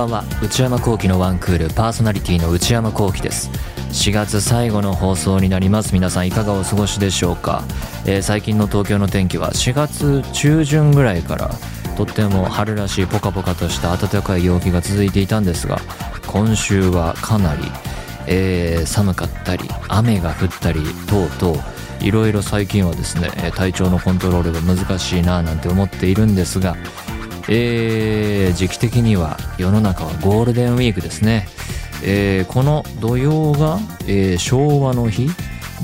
ばんは。内山聖輝のワンクールパーソナリティの内山聖輝です。4月最後の放送になります。皆さんいかがお過ごしでしょうか、えー、最近の東京の天気は4月中旬ぐらいからとっても春らしいポカポカとした暖かい陽気が続いていたんですが今週はかなり、えー、寒かったり雨が降ったり等々いろいろ最近はですね体調のコントロールが難しいななんて思っているんですがえー、時期的には世の中はゴールデンウィークですね、えー、この土曜が、えー、昭和の日。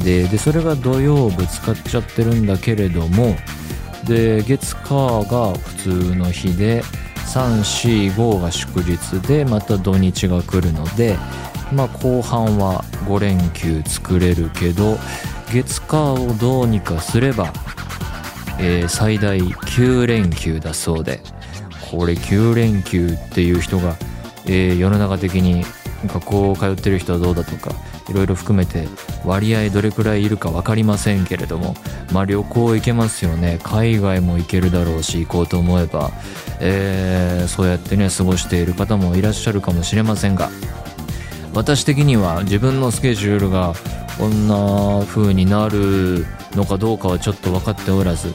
ででそれが土曜ぶつかっちゃってるんだけれどもで月火が普通の日で345が祝日でまた土日が来るのでまあ後半は5連休作れるけど月火をどうにかすれば、えー、最大9連休だそうで。これ9連休っていう人が、えー、世の中的に学校通ってる人はどうだとかいろいろ含めて割合どれくらいいるか分かりませんけれどもまあ旅行行けますよね。海外も行けるだろうし行こうと思えば、えー、そうやってね過ごしている方もいらっしゃるかもしれませんが私的には自分のスケジュールがこんな風になるのかどうかはちょっと分かっておらず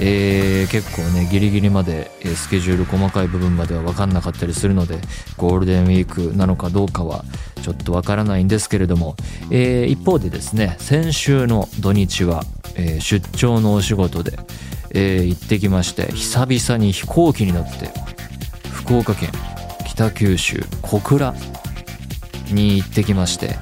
えー、結構ねギリギリまで、えスケジュール細かい部分までは分かんなかったりするのでゴールデンウィークなのかどうかはちょっと分からないんですけれども、えー、一方でですね先週の土日は、えー、出張のお仕事で、え行ってきまして久々に飛行機に乗って福岡県北九州小倉に行ってきまして、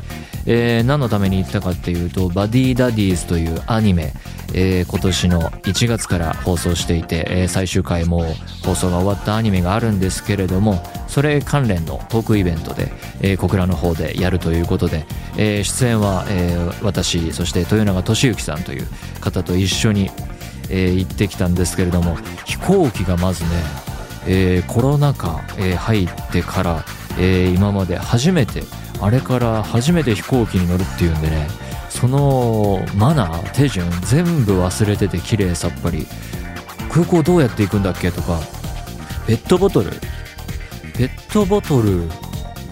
え、何のために行ったかっていうと「バディダディーズ」というアニメえー、今年の1月から放送していて、えー、最終回も放送が終わったアニメがあるんですけれどもそれ関連のトークイベントで、えー、小倉の方でやるということで、えー、出演は、えー、私そして豊永俊之さんという方と一緒に、えー、行ってきたんですけれども飛行機がまずね、えー、コロナ禍、えー、入ってから、えー、今まで初めてあれから初めて飛行機に乗るっていうんでねそのマナー手順全部忘れてて綺麗さっぱり。空港どうやって行くんだっけとか。ペットボトル。ペットボトル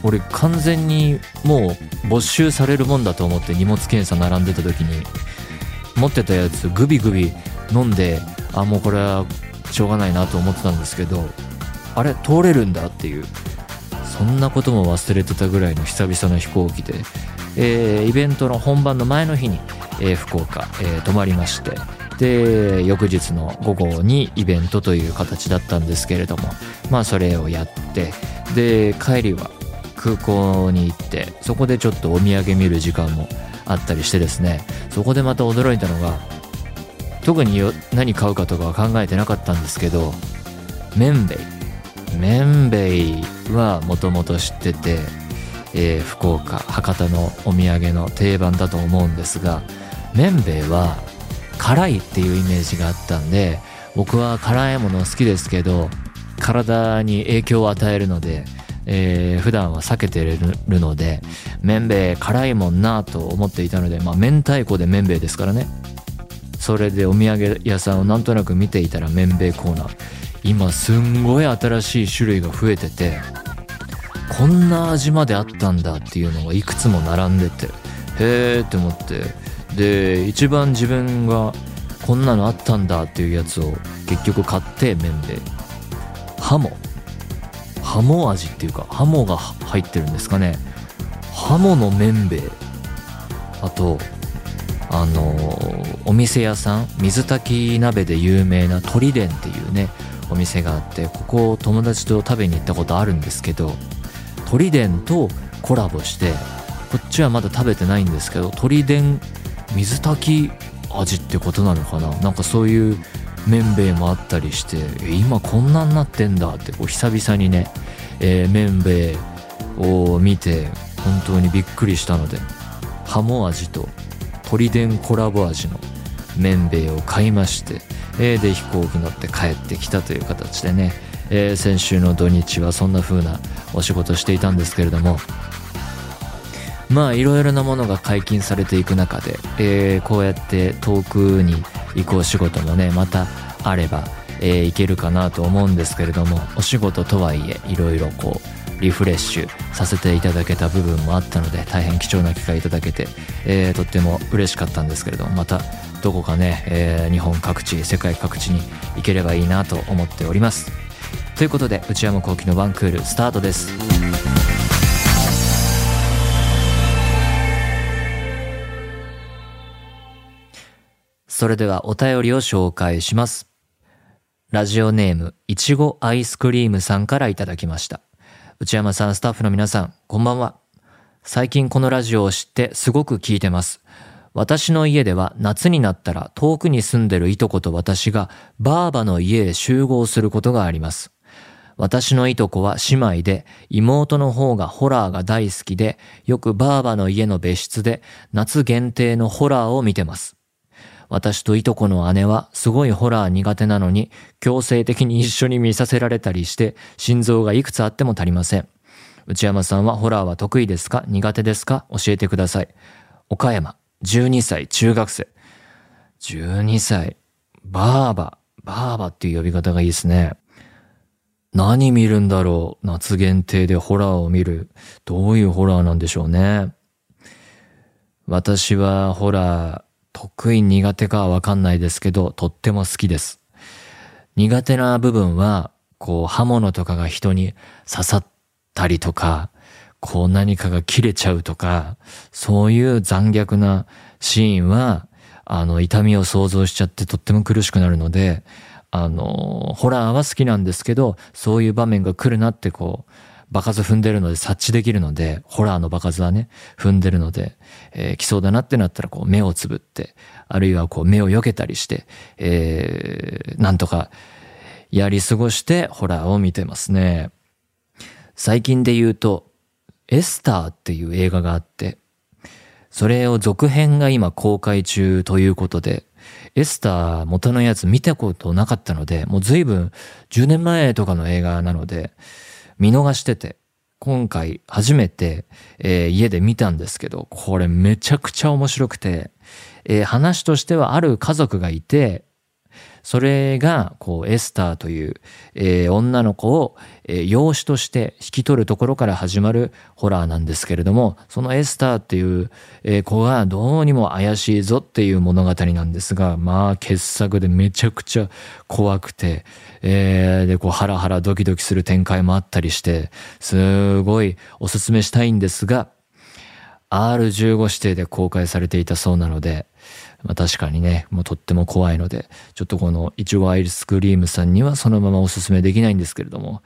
俺完全にもう没収されるもんだと思って荷物検査並んでた時に。持ってたやつグビグビ飲んであもうこれはしょうがないなと思ってたんですけどあれ通れるんだっていう。そんなことも忘れてたぐらいの久々の飛行機で。えー、イベントの本番の前の日に、えー、福岡、えー、泊まりましてで翌日の午後にイベントという形だったんですけれどもまあそれをやってで帰りは空港に行ってそこでちょっとお土産見る時間もあったりしてですねそこでまた驚いたのが特に何買うかとかは考えてなかったんですけど麺べい麺べいはもともと知っててえー、福岡博多のお土産の定番だと思うんですが麺べいは辛いっていうイメージがあったんで僕は辛いもの好きですけど体に影響を与えるので、えー、普段は避けてるので麺べい辛いもんなと思っていたのでまあ明太子で麺べいですからね。それでお土産屋さんをなんとなく見ていたら麺べいコーナー。今すんごい新しい種類が増えててこんな味まであったんだっていうのがいくつも並んでてへーって思って。で一番自分がこんなのあったんだっていうやつを結局買って麺で。ハモ。ハモ味っていうかハモが入ってるんですかね。ハモの麺べいあとあの、お店屋さん水炊き鍋で有名な鳥伝っていうねお店があってここを友達と食べに行ったことあるんですけど鳥伝とコラボしてこっちはまだ食べてないんですけど鳥伝水炊き味ってことなのかな？なんかそういう麺べいもあったりして今こんなになってんだってこう久々にね、えー、麺べいを見て本当にびっくりしたのでハモ味と鳥伝コラボ味の麺べいを買いまして、えー、で飛行機乗って帰ってきたという形でね、えー、先週の土日はそんな風なお仕事していたんですけれどもまあいろいろなものが解禁されていく中で、えー、こうやって遠くに行くお仕事もねまたあれば、えー、行けるかなと思うんですけれどもお仕事とはいえいろいろこうリフレッシュさせていただけた部分もあったので大変貴重な機会いただけて、えー、とっても嬉しかったんですけれどもまたどこかね、えー、日本各地世界各地に行ければいいなと思っております。ということで内山昂輝の1クールスタートです。それではお便りを紹介します。ラジオネームいちごアイスクリームさんからいただきました。内山さんスタッフの皆さんこんばんは。最近このラジオを知ってすごく聞いてます。私の家では夏になったら遠くに住んでるいとこと私がバーバの家へ集合することがあります。私のいとこは姉妹で妹の方がホラーが大好きでよくバーバの家の別室で夏限定のホラーを見てます。私といとこの姉はすごいホラー苦手なのに強制的に一緒に見させられたりして心臓がいくつあっても足りません。内山さんはホラーは得意ですか？苦手ですか？教えてください。岡山。12歳、中学生。12歳、バーバ、バーバっていう呼び方がいいですね。何見るんだろう夏限定でホラーを見る。どういうホラーなんでしょうね。私はホラー、得意苦手かはわかんないですけど、とっても好きです。苦手な部分は、こう刃物とかが人に刺さったりとか、こう何かが切れちゃうとか、そういう残虐なシーンは、あの、痛みを想像しちゃってとっても苦しくなるので、あの、ホラーは好きなんですけど、そういう場面が来るなってこう、場数踏んでるので察知できるので、ホラーの場数はね、踏んでるので、えー、来そうだなってなったらこう目をつぶって、あるいはこう目を避けたりして、えー、なんとかやり過ごしてホラーを見てますね。最近で言うと、エスターっていう映画があって、それを続編が今公開中ということで、エスター元のやつ見たことなかったので、もう随分10年前とかの映画なので、見逃してて、今回初めて、えー、家で見たんですけど、これめちゃくちゃ面白くて、えー、話としてはある家族がいて、それが、こう、エスターという、えー、女の子を、えー、養子として引き取るところから始まるホラーなんですけれども、そのエスターっていう、えー、子がどうにも怪しいぞっていう物語なんですが、まあ、傑作でめちゃくちゃ怖くて、えー、で、こう、ハラハラドキドキする展開もあったりして、すごいおすすめしたいんですが、R15 指定で公開されていたそうなので、まあ、確かにね、もうとっても怖いので、ちょっとこのいちごアイスクリームさんにはそのままおすすめできないんですけれども、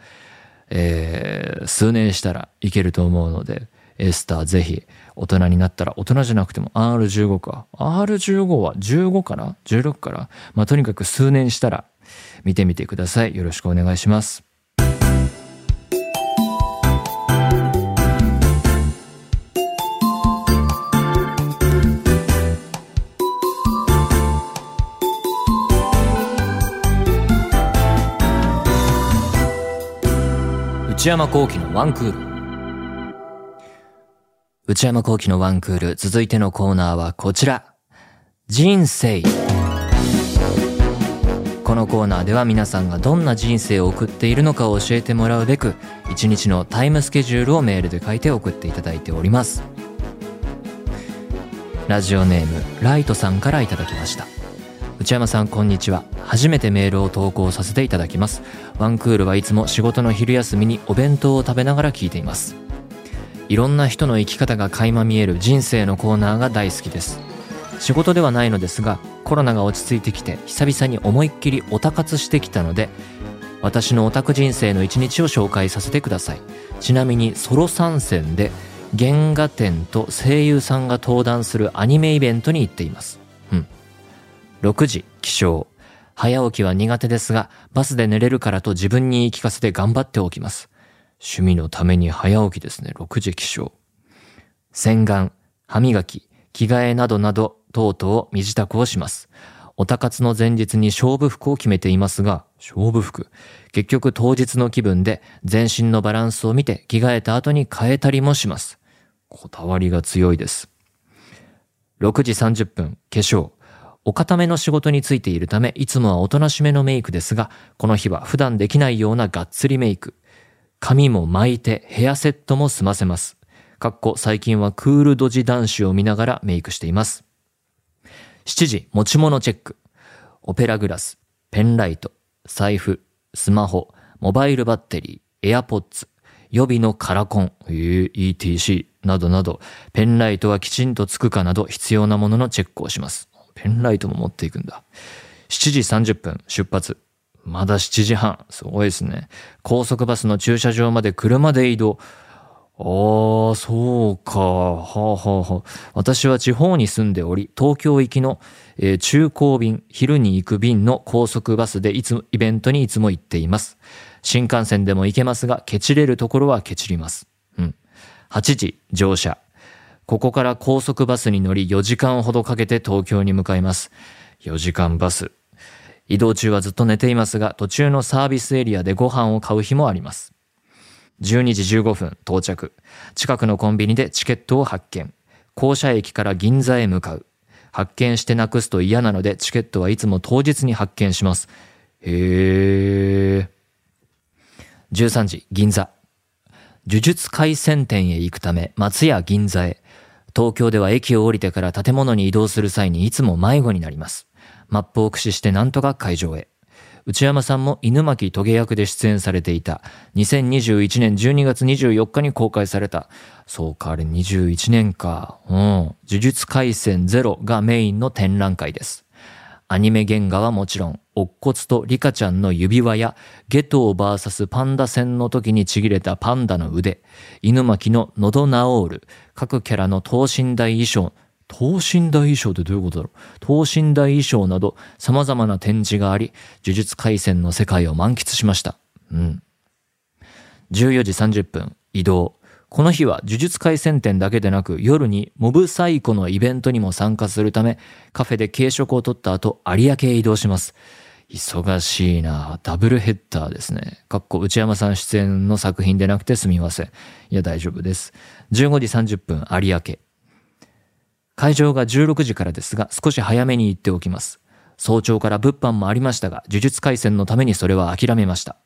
えー、数年したらいけると思うので、エスターぜひ大人になったら、大人じゃなくても R15 か。R15 は15かな ?16 から。まあ、とにかく数年したら見てみてください。よろしくお願いします。内山幸輝のワンクール。内山幸輝のワンクール、続いてのコーナーはこちら。人生。このコーナーでは皆さんがどんな人生を送っているのかを教えてもらうべく、一日のタイムスケジュールをメールで書いて送っていただいております。ラジオネーム、ライトさんからいただきました。内山さんこんにちは。初めてメールを投稿させていただきます。ワンクールはいつも仕事の昼休みにお弁当を食べながら聞いています。いろんな人の生き方が垣間見える人生のコーナーが大好きです。仕事ではないのですがコロナが落ち着いてきて久々に思いっきりオタ活してきたので私のオタク人生の一日を紹介させてください。ちなみにソロ参戦で原画展と声優さんが登壇するアニメイベントに行っています。6時起床。早起きは苦手ですが、バスで寝れるからと自分に言い聞かせて頑張っておきます。趣味のために早起きですね。6時起床。洗顔、歯磨き、着替えなどなど、等々身支度をします。おたかつの前日に勝負服を決めていますが、勝負服。結局当日の気分で全身のバランスを見て着替えた後に変えたりもします。こだわりが強いです。6時30分、化粧。お固めの仕事についているため、いつもはおとなしめのメイクですが、この日は普段できないようながっつりメイク。髪も巻いてヘアセットも済ませます。かっこ最近はクールドジ男子を見ながらメイクしています。7時、持ち物チェック。オペラグラス、ペンライト、財布、スマホ、モバイルバッテリー、エアポッツ、予備のカラコン、ETC などなど、ペンライトはきちんとつくかなど必要なもののチェックをします。ペンライトも持っていくんだ。7時30分出発。まだ7時半。すごいですね。高速バスの駐車場まで車で移動。ああ、そうか。はあ、はあはあ、私は地方に住んでおり、東京行きの、えー、中高便、昼に行く便の高速バスでいつイベントにいつも行っています。新幹線でも行けますが、ケチれるところはケチります。うん。8時、乗車。ここから高速バスに乗り4時間ほどかけて東京に向かいます。4時間バス。移動中はずっと寝ていますが、途中のサービスエリアでご飯を買う日もあります。12時15分到着。近くのコンビニでチケットを発見。校舎駅から銀座へ向かう。発見してなくすと嫌なのでチケットはいつも当日に発見します。へー。13時、銀座。呪術回戦店へ行くため、松屋銀座へ。東京では駅を降りてから建物に移動する際にいつも迷子になります。マップを駆使してなんとか会場へ。内山さんも犬巻棘役で出演されていた2021年12月24日に公開された。そうか、あれ21年か。うん。呪術廻戦ゼロがメインの展覧会です。アニメ原画はもちろん、乙骨とリカちゃんの指輪や、ゲトー VS パンダ戦の時にちぎれたパンダの腕、犬巻の喉ナオール、各キャラの等身大衣装、等身大衣装ってどういうことだろう？等身大衣装など様々な展示があり、呪術回戦の世界を満喫しました。うん。14時30分、移動。この日は呪術回戦展だけでなく夜にモブサイコのイベントにも参加するためカフェで軽食を取った後有明へ移動します。忙しいなダブルヘッダーですね。かっこ内山さん出演の作品でなくてすみません。いや大丈夫です。15時30分有明。会場が16時からですが少し早めに行っておきます。早朝から物販もありましたが、呪術回戦のためにそれは諦めました。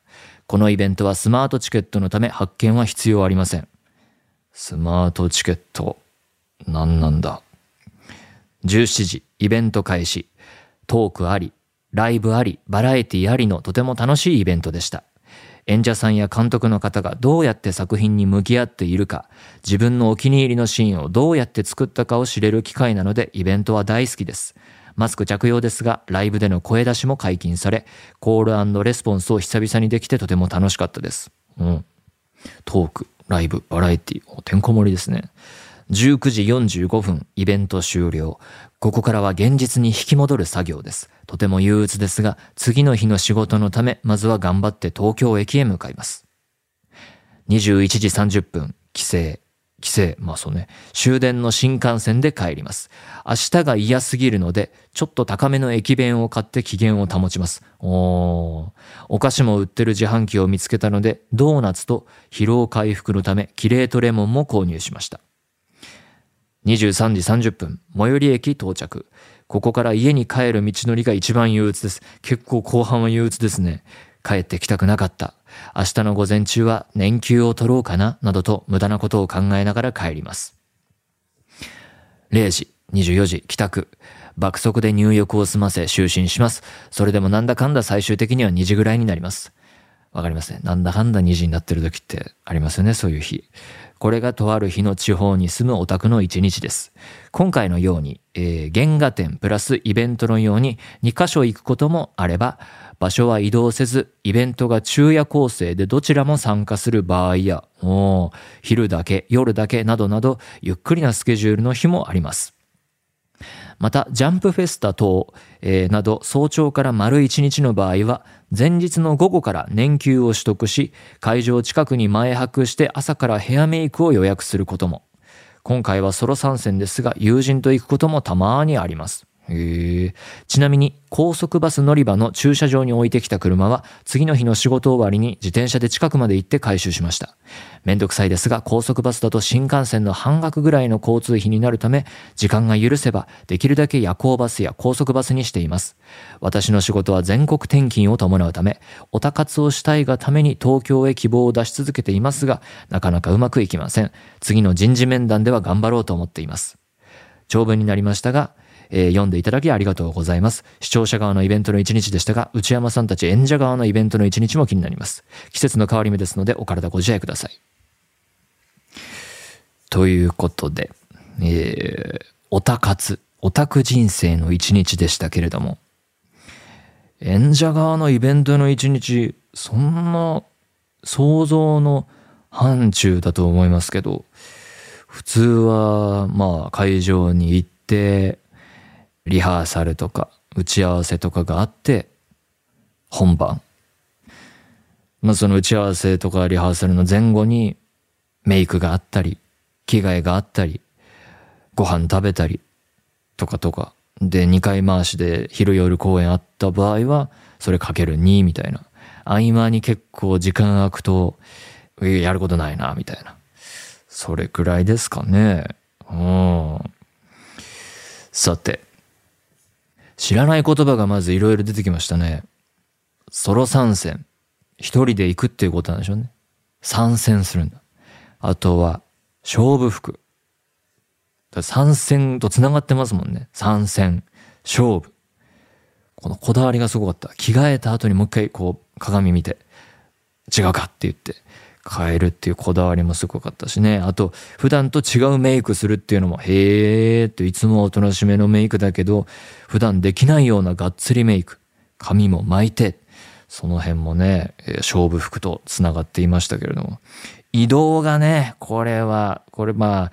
このイベントはスマートチケットのため発券は必要ありません。スマートチケット、何なんだ。17時、イベント開始。トークあり、ライブあり、バラエティありのとても楽しいイベントでした。演者さんや監督の方がどうやって作品に向き合っているか、自分のお気に入りのシーンをどうやって作ったかを知れる機会なのでイベントは大好きです。マスク着用ですが、ライブでの声出しも解禁され、コールレスポンスを久々にできてとても楽しかったです。うん。トーク、ライブ、バラエティ、てんこ盛りですね。19時45分、イベント終了。ここからは現実に引き戻る作業です。とても憂鬱ですが、次の日の仕事のため、まずは頑張って東京駅へ向かいます。21時30分、帰省。帰省、まあそうね、終電の新幹線で帰ります。明日が嫌すぎるので、ちょっと高めの駅弁を買って機嫌を保ちます。おー。お菓子も売ってる自販機を見つけたので、ドーナツと疲労回復のため、キレートレモンも購入しました。23時30分、最寄り駅到着。ここから家に帰る道のりが一番憂鬱です。結構後半は憂鬱ですね。帰ってきたくなかった。明日の午前中は年休を取ろうかな、などと無駄なことを考えながら帰ります。0時、24時、帰宅。爆速で入浴を済ませ就寝します。それでもなんだかんだ最終的には2時ぐらいになります。わかりますね。なんだかんだ2時になってる時ってありますよね、そういう日。これがとある日の地方に住むオタクの一日です。今回のように、えー、原画展プラスイベントのように2箇所行くこともあれば、場所は移動せず、イベントが昼夜構成でどちらも参加する場合や、昼だけ、夜だけなどなど、ゆっくりなスケジュールの日もあります。また、ジャンプフェスタ等、えー、など早朝から丸1日の場合は、前日の午後から年休を取得し、会場近くに前泊して朝からヘアメイクを予約することも。今回はソロ参戦ですが、友人と行くこともたまにあります。へ。ちなみに高速バス乗り場の駐車場に置いてきた車は次の日の仕事終わりに自転車で近くまで行って回収しました。めんどくさいですが高速バスだと新幹線の半額ぐらいの交通費になるため時間が許せばできるだけ夜行バスや高速バスにしています。私の仕事は全国転勤を伴うためおたかつをしたいがために東京へ希望を出し続けていますがなかなかうまくいきません。次の人事面談では頑張ろうと思っています。長文になりましたがえー、読んでいただきありがとうございます。視聴者側のイベントの一日でしたが、内山さんたち演者側のイベントの一日も気になります。季節の変わり目ですので、お体ご自愛ください。ということで、えー、オタ活、オタク人生の一日でしたけれども、演者側のイベントの一日、そんな想像の範疇だと思いますけど、普通は、まあ、会場に行って、リハーサルとか打ち合わせとかがあって本番。まあその打ち合わせとかリハーサルの前後にメイクがあったり着替えがあったりご飯食べたりとかとか。で2回回しで昼夜公演あった場合はそれかける2みたいな。合間に結構時間空くとやることないなみたいな。それくらいですかね。うん。さて。知らない言葉がまずいろいろ出てきましたね。ソロ参戦。一人で行くっていうことなんでしょうね。参戦するんだ。あとは、勝負服。参戦と繋がってますもんね。参戦、勝負。このこだわりがすごかった。着替えた後にもう一回こう鏡見て、違うかって言って、変えるっていうこだわりもすごかったしね。あと、普段と違うメイクするっていうのも、へーっていつもおとなしめのメイクだけど、普段できないようながっつりメイク。髪も巻いて、その辺もね、勝負服と繋がっていましたけれども。移動がね、これは、これまあ、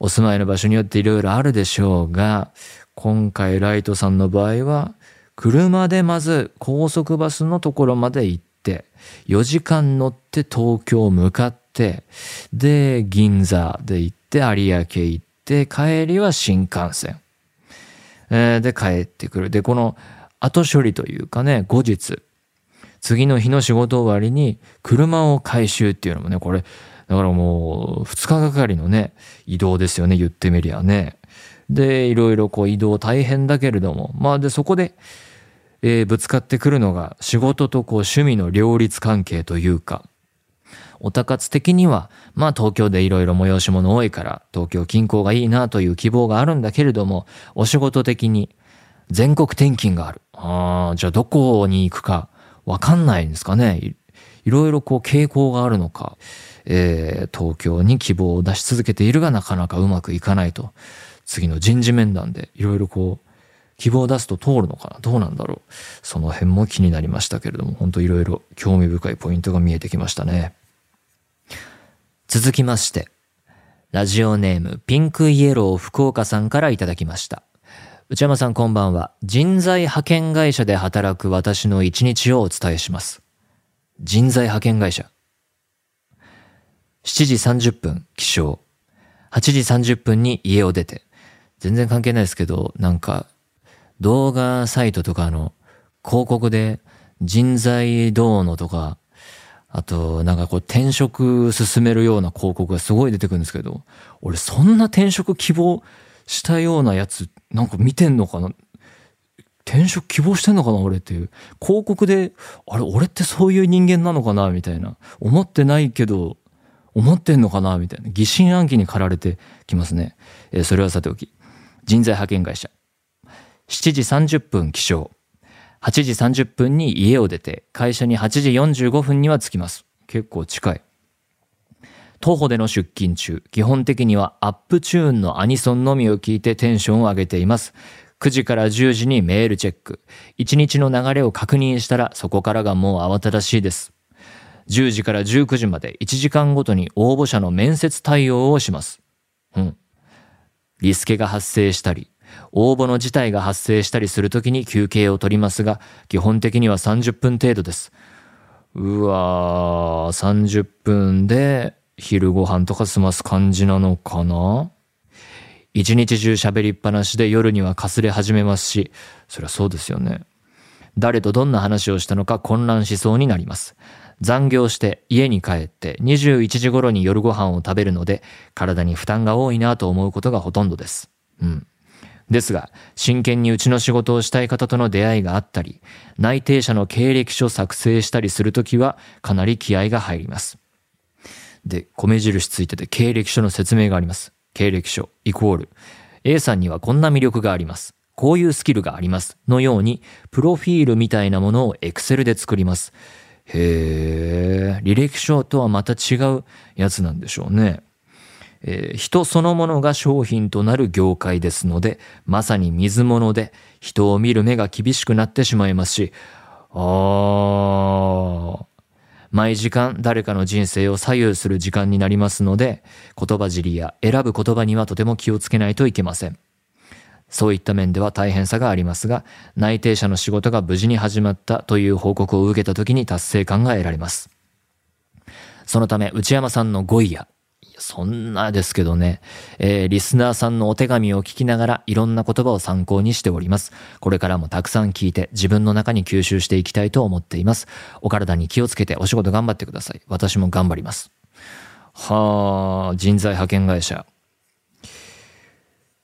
お住まいの場所によっていろいろあるでしょうが、今回ライトさんの場合は、車でまず高速バスのところまで行って、4時間乗って東京向かって、で、銀座で行って、有明行って、帰りは新幹線。で、帰ってくる。で、この後処理というかね、後日、次の日の仕事終わりに車を回収っていうのもね、これ、だからもう2日がかりのね、移動ですよね、言ってみりゃね。で、いろいろこう移動大変だけれども、まあで、そこで、えー、ぶつかってくるのが仕事とこう趣味の両立関係というか、おたかつ的には、まあ東京でいろいろ催し物多いから東京近郊がいいなという希望があるんだけれども、お仕事的に全国転勤がある。ああ、じゃあどこに行くかわかんないんですかね。いろいろこう傾向があるのか、えー、東京に希望を出し続けているがなかなかうまくいかないと。次の人事面談でいろいろこう希望を出すと通るのかな？どうなんだろう？その辺も気になりましたけれども、本当いろいろ興味深いポイントが見えてきましたね。続きまして、ラジオネームピンクイエロー福岡さんからいただきました。内山さんこんばんは。人材派遣会社で働く私の一日をお伝えします。人材派遣会社。7時30分起床。8時30分に家を出て。全然関係ないですけど、なんか動画サイトとかの広告で人材どうのとか、あと、なんかこう転職進めるような広告がすごい出てくるんですけど、俺そんな転職希望したようなやつ、なんか見てんのかな？転職希望してんのかな？俺っていう。広告で、あれ俺ってそういう人間なのかな？みたいな。思ってないけど、思ってんのかな？みたいな。疑心暗鬼に駆られてきますね。えー、それはさておき。人材派遣会社。7時30分起床。8時30分に家を出て、会社に8時45分には着きます。結構近い。徒歩での出勤中、基本的にはアップチューンのアニソンのみを聞いてテンションを上げています。9時から10時にメールチェック。1日の流れを確認したらそこからがもう慌ただしいです。10時から19時まで1時間ごとに応募者の面接対応をします。うん。リスケが発生したり、応募の事態が発生したりするときに休憩を取りますが、基本的には30分程度です。うわー、30分で昼ご飯とか済ます感じなのかな？一日中喋りっぱなしで夜にはかすれ始めますし、そりゃそうですよね。誰とどんな話をしたのか混乱しそうになります。残業して家に帰って21時頃に夜ご飯を食べるので体に負担が多いなと思うことがほとんどです。うん。ですが、真剣にうちの仕事をしたい方との出会いがあったり、内定者の経歴書作成したりするときはかなり気合が入ります。で、米印ついてて経歴書の説明があります。経歴書イコール A さんにはこんな魅力があります。こういうスキルがあります。のように、プロフィールみたいなものを Excel で作ります。へえ、履歴書とはまた違うやつなんでしょうね。えー、人そのものが商品となる業界ですので、まさに水物で人を見る目が厳しくなってしまいますし、あー、毎時間誰かの人生を左右する時間になりますので、言葉尻や選ぶ言葉にはとても気をつけないといけません。そういった面では大変さがありますが、内定者の仕事が無事に始まったという報告を受けた時に達成感が得られます。そのため、内山さんの語彙や、そんなですけどね、えー、リスナーさんのお手紙を聞きながらいろんな言葉を参考にしております。これからもたくさん聞いて自分の中に吸収していきたいと思っています。お体に気をつけてお仕事頑張ってください。私も頑張ります。はあ、人材派遣会社。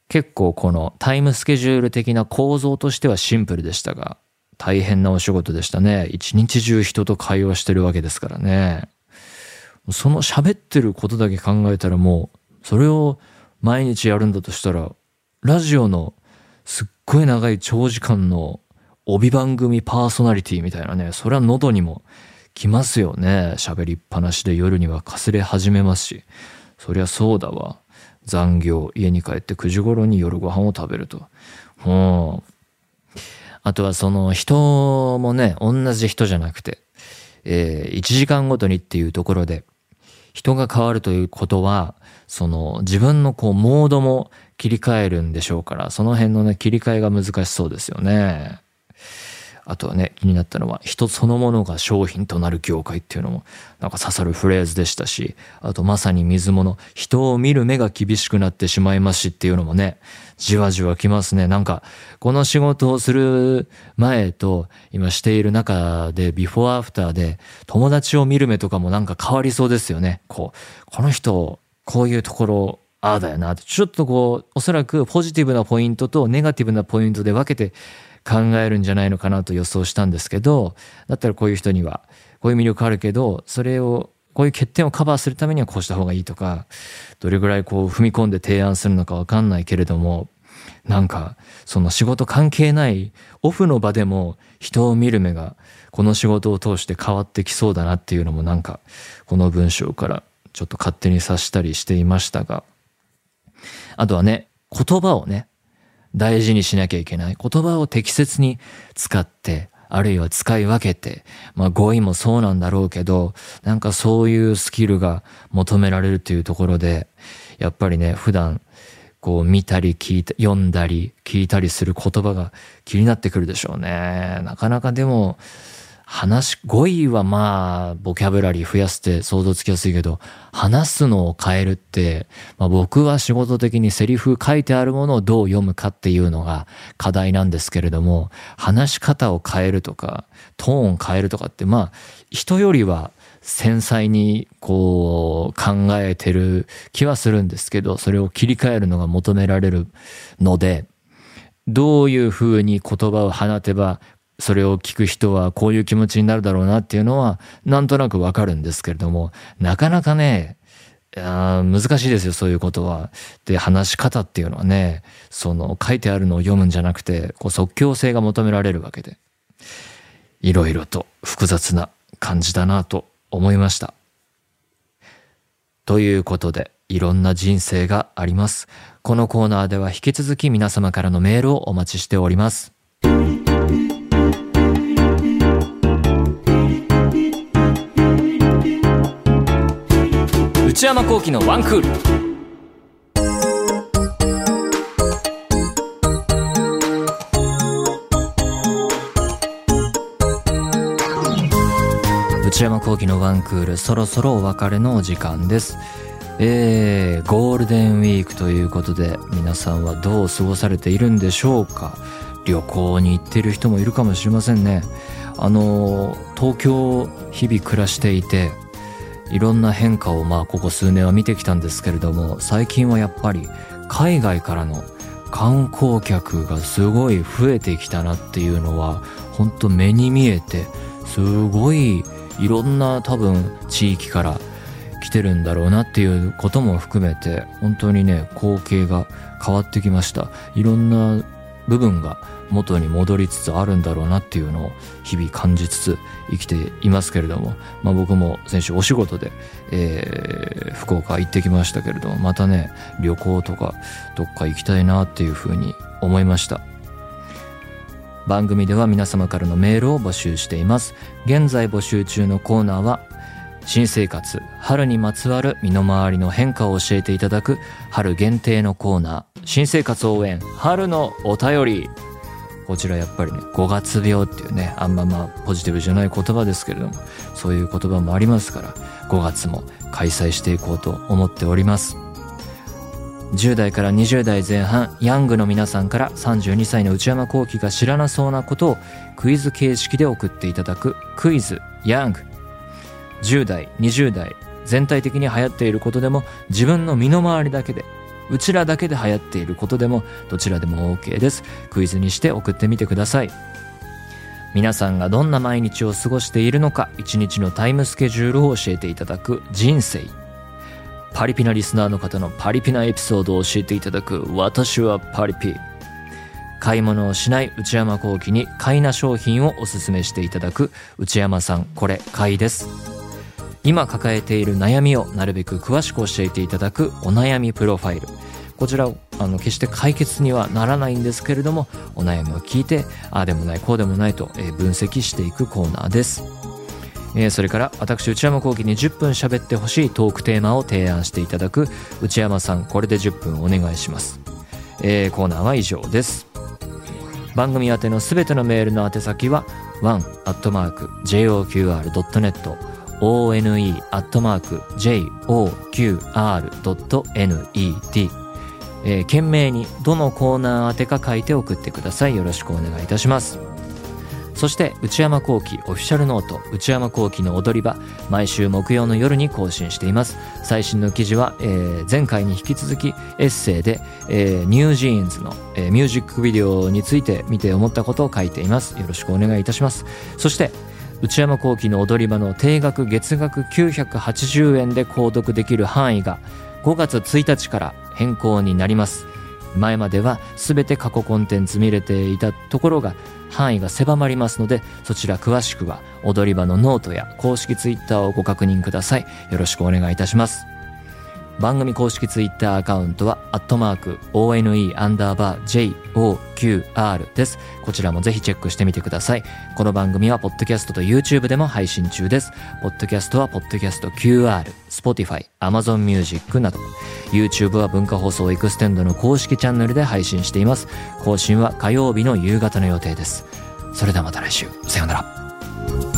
結構このタイムスケジュール的な構造としてはシンプルでしたが、大変なお仕事でしたね。一日中人と会話してるわけですからね。その喋ってることだけ考えたらもう、それを毎日やるんだとしたら、ラジオのすっごい長い長時間の帯番組パーソナリティみたいなね、それは喉にも来ますよね。喋りっぱなしで夜にはかすれ始めますし。そりゃそうだわ。残業、家に帰って9時頃に夜ご飯を食べると。うん。あとはその人もね、同じ人じゃなくて、えー、1時間ごとにっていうところで、人が変わるということは、その自分のこうモードも切り替えるんでしょうから、その辺のね、切り替えが難しそうですよね。あとはね、気になったのは、人そのものが商品となる業界っていうのも、なんか刺さるフレーズでしたし、あとまさに水物、人を見る目が厳しくなってしまいますしっていうのもね、じわじわきますね。なんか、この仕事をする前と、今している中で、ビフォーアフターで、友達を見る目とかもなんか変わりそうですよね。こう、この人、こういうところ、ああだよな。ちょっとこう、おそらくポジティブなポイントとネガティブなポイントで分けて考えるんじゃないのかなと予想したんですけど、だったらこういう人には、こういう魅力あるけど、それを、こういう欠点をカバーするためにはこうした方がいいとか、どれぐらいこう踏み込んで提案するのかわかんないけれども、なんか、その仕事関係ないオフの場でも人を見る目がこの仕事を通して変わってきそうだなっていうのもなんか、この文章からちょっと勝手に察したりしていましたが、あとはね、言葉をね、大事にしなきゃいけない。言葉を適切に使って、あるいは使い分けて、まあ語彙もそうなんだろうけど、なんかそういうスキルが求められるというところで、やっぱりね、普段、こう見たり聞いた、読んだり聞いたりする言葉が気になってくるでしょうね。なかなかでも、話、語彙はまあ、ボキャブラリー増やすって想像つきやすいけど、話すのを変えるって、まあ僕は仕事的にセリフ書いてあるものをどう読むかっていうのが課題なんですけれども、話し方を変えるとか、トーンを変えるとかって、まあ、人よりは繊細にこう考えてる気はするんですけど、それを切り替えるのが求められるので、どういうふうに言葉を放てばそれを聞く人はこういう気持ちになるだろうなっていうのはなんとなくわかるんですけれども、なかなかねあ、難しいですよ、そういうことは。で、話し方っていうのはね、その書いてあるのを読むんじゃなくて、こう即興性が求められるわけで、いろいろと複雑な感じだなと思いました。ということで、いろんな人生があります。このコーナーでは引き続き皆様からのメールをお待ちしております。内山幸輝のワンクール。内山幸輝のワンクールそろそろお別れのお時間です。えー、ゴールデンウィークということで皆さんはどう過ごされているんでしょうか？旅行に行ってる人もいるかもしれませんね。あの東京日々暮らしていていろんな変化をまあここ数年は見てきたんですけれども最近はやっぱり海外からの観光客がすごい増えてきたなっていうのは本当目に見えてすごいいろんな多分地域から来てるんだろうなっていうことも含めて本当にね光景が変わってきました。いろんな部分が元に戻りつつあるんだろうなっていうのを日々感じつつ生きていますけれども、まあ、僕も先週お仕事で、えー、福岡行ってきましたけれどもまたね旅行とかどっか行きたいなっていうふうに思いました。番組では皆様からのメールを募集しています。現在募集中のコーナーは新生活春にまつわる身の回りの変化を教えていただく春限定のコーナー。新生活応援春のお便り。こちらやっぱりね5月病っていうねあんままあポジティブじゃない言葉ですけれどもそういう言葉もありますから5月も開催していこうと思っております。10代から20代前半ヤングの皆さんから32歳の内山聖輝が知らなそうなことをクイズ形式で送っていただくクイズヤング。10代20代全体的に流行っていることでも自分の身の回りだけでうちらだけで流行っていることでもどちらでも OK です。クイズにして送ってみてください。皆さんがどんな毎日を過ごしているのか一日のタイムスケジュールを教えていただく人生。パリピなリスナーの方のパリピなエピソードを教えていただく私はパリピ。買い物をしない内山幸輝に買いな商品をおすすめしていただく内山さんこれ買いです。今抱えている悩みをなるべく詳しく教えていただくお悩みプロファイル。こちらをあの決して解決にはならないんですけれどもお悩みを聞いてああでもないこうでもないと、え分析していくコーナーです、えー、それから私内山聖輝に10分喋ってほしいトークテーマを提案していただく内山さんこれで10分お願いします、えー、コーナーは以上です。番組宛てのすべてのメールの宛先は one.joqr.net one.joqr.net えー、懸命にどのコーナー宛てか書いて送ってください。よろしくお願いいたします。そして内山昂輝オフィシャルノート。内山昂輝の踊り場。毎週木曜の夜に更新しています。最新の記事は、えー、前回に引き続きエッセイで、えー、 NewJeans の、えー、ミュージックビデオについて見て思ったことを書いています。よろしくお願いいたします。そして内山昂輝の踊り場の定額月額980円で購読できる範囲が5月1日から変更になります。前までは全て過去コンテンツ見れていたところが範囲が狭まりますのでそちら詳しくは踊り場のノートや公式ツイッターをご確認ください。よろしくお願いいたします。番組公式ツイッターアカウントは、アットマーク、ONE アンダーバー JOQR です。こちらもぜひチェックしてみてください。この番組は、ポッドキャストと YouTube でも配信中です。ポッドキャストは、ポッドキャスト QR、Spotify、Amazon Music など、YouTube は文化放送エクステンドの公式チャンネルで配信しています。更新は火曜日の夕方の予定です。それではまた来週。さようなら。